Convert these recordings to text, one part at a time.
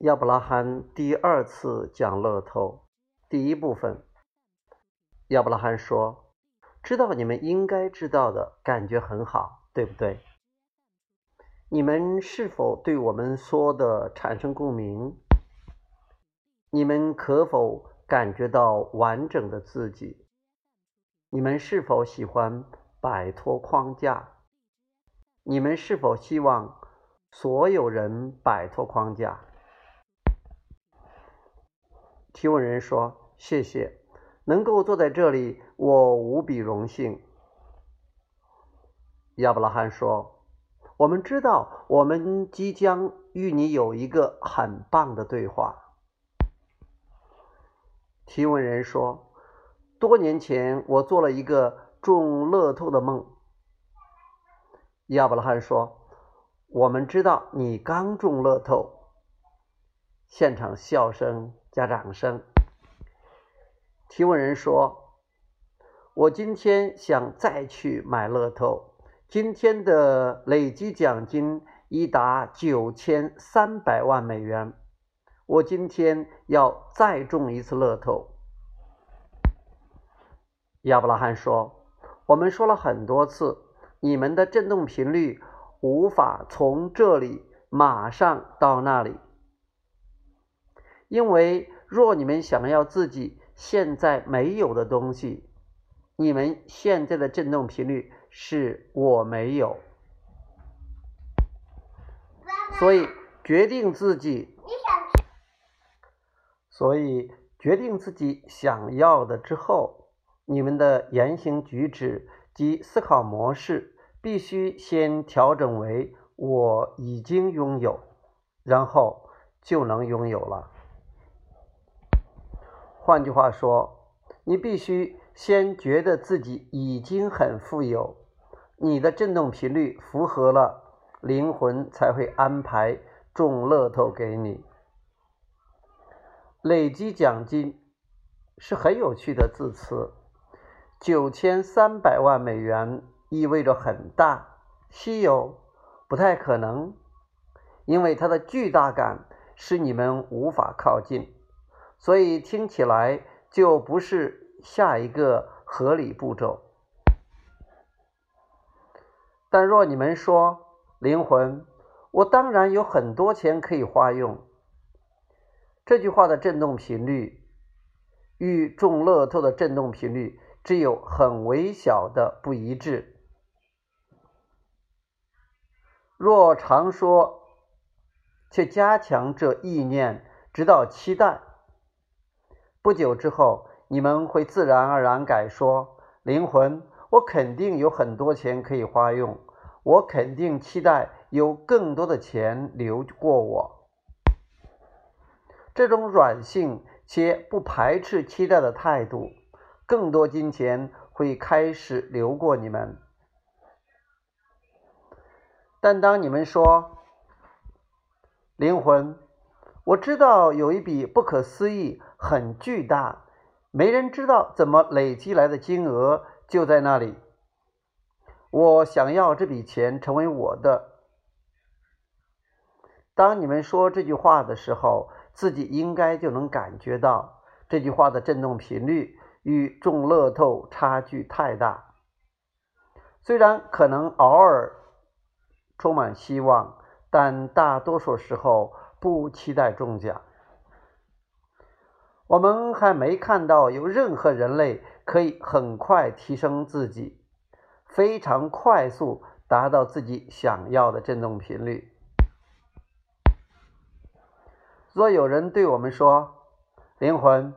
亚伯拉罕第二次讲乐透，第一部分。亚伯拉罕说：“知道你们应该知道的感觉很好，对不对？你们是否对我们说的产生共鸣？你们可否感觉到完整的自己？你们是否喜欢摆脱框架？你们是否希望所有人摆脱框架？”提问人说：“谢谢，能够坐在这里，我无比荣幸。”亚伯拉罕说：“我们知道，我们即将与你有一个很棒的对话。”提问人说：“多年前，我做了一个中乐透的梦。”亚伯拉罕说：“我们知道你刚中乐透。”现场笑声。加掌声。提问人说：“我今天想再去买乐透，今天的累计奖金已达九千三百万美元。我今天要再中一次乐透。”亚伯拉罕说：“我们说了很多次，你们的振动频率无法从这里马上到那里。”因为若你们想要自己现在没有的东西，你们现在的振动频率是我没有，所以决定自己，所以决定自己想要的之后，你们的言行举止及思考模式必须先调整为我已经拥有，然后就能拥有了。换句话说，你必须先觉得自己已经很富有，你的振动频率符合了，灵魂才会安排中乐透给你。累积奖金是很有趣的字词，九千三百万美元意味着很大、稀有、不太可能，因为它的巨大感使你们无法靠近。所以听起来就不是下一个合理步骤。但若你们说灵魂，我当然有很多钱可以花用。这句话的振动频率与中乐透的振动频率只有很微小的不一致。若常说，却加强这意念，直到期待。不久之后，你们会自然而然改说：“灵魂，我肯定有很多钱可以花用，我肯定期待有更多的钱流过我。”这种软性且不排斥期待的态度，更多金钱会开始流过你们。但当你们说：“灵魂，我知道有一笔不可思议。”很巨大，没人知道怎么累积来的金额就在那里。我想要这笔钱成为我的。当你们说这句话的时候，自己应该就能感觉到这句话的震动频率与中乐透差距太大。虽然可能偶尔充满希望，但大多数时候不期待中奖。我们还没看到有任何人类可以很快提升自己，非常快速达到自己想要的振动频率。若有人对我们说：“灵魂，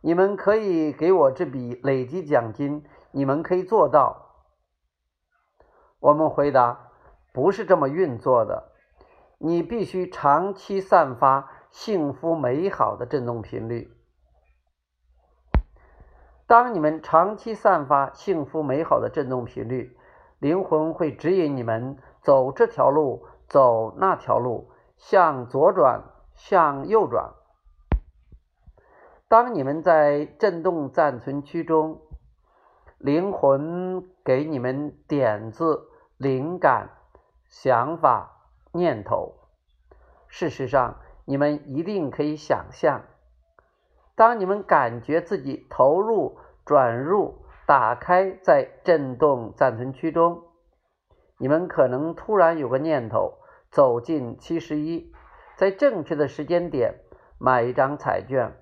你们可以给我这笔累积奖金，你们可以做到。”我们回答：“不是这么运作的，你必须长期散发。”幸福美好的振动频率。当你们长期散发幸福美好的振动频率，灵魂会指引你们走这条路，走那条路，向左转，向右转。当你们在振动暂存区中，灵魂给你们点子、灵感、想法、念头。事实上。你们一定可以想象，当你们感觉自己投入、转入、打开在振动暂存区中，你们可能突然有个念头：走进七十一，在正确的时间点买一张彩券，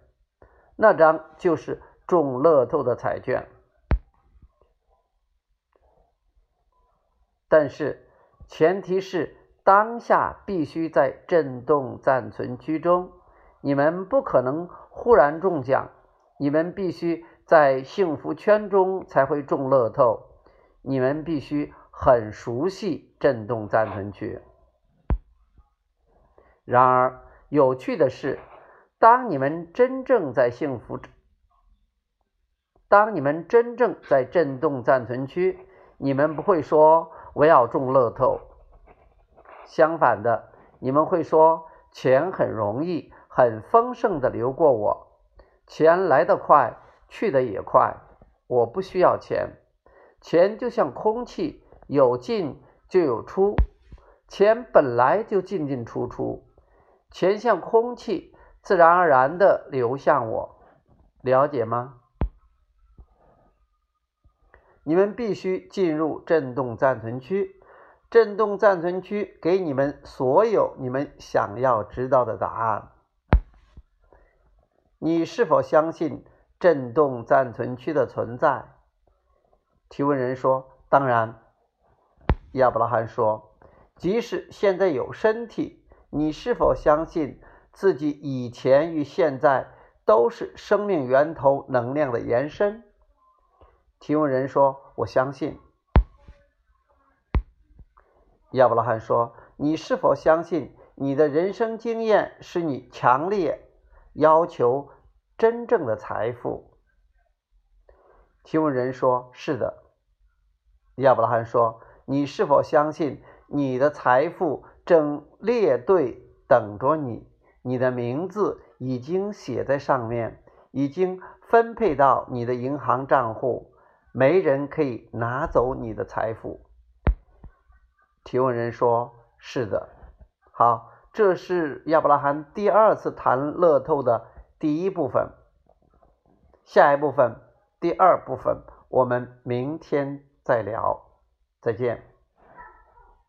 那张就是中乐透的彩券。但是，前提是当下必须在震动暂存区中，你们不可能忽然中奖，你们必须在幸福圈中才会中乐透，你们必须很熟悉震动暂存区。然而，有趣的是，当你们真正在幸福，当你们真正在震动暂存区，你们不会说。我要中乐透。相反的，你们会说钱很容易、很丰盛的流过我，钱来得快，去得也快。我不需要钱，钱就像空气，有进就有出，钱本来就进进出出，钱像空气，自然而然的流向我。了解吗？你们必须进入振动暂存区，振动暂存区给你们所有你们想要知道的答案。你是否相信振动暂存区的存在？提问人说：“当然。”亚伯拉罕说：“即使现在有身体，你是否相信自己以前与现在都是生命源头能量的延伸？”提问人说：“我相信。”亚伯拉罕说：“你是否相信你的人生经验是你强烈要求真正的财富？”提问人说：“是的。”亚伯拉罕说：“你是否相信你的财富正列队等着你？你的名字已经写在上面，已经分配到你的银行账户？”没人可以拿走你的财富。提问人说：“是的。”好，这是亚伯拉罕第二次谈乐透的第一部分。下一部分，第二部分，我们明天再聊。再见。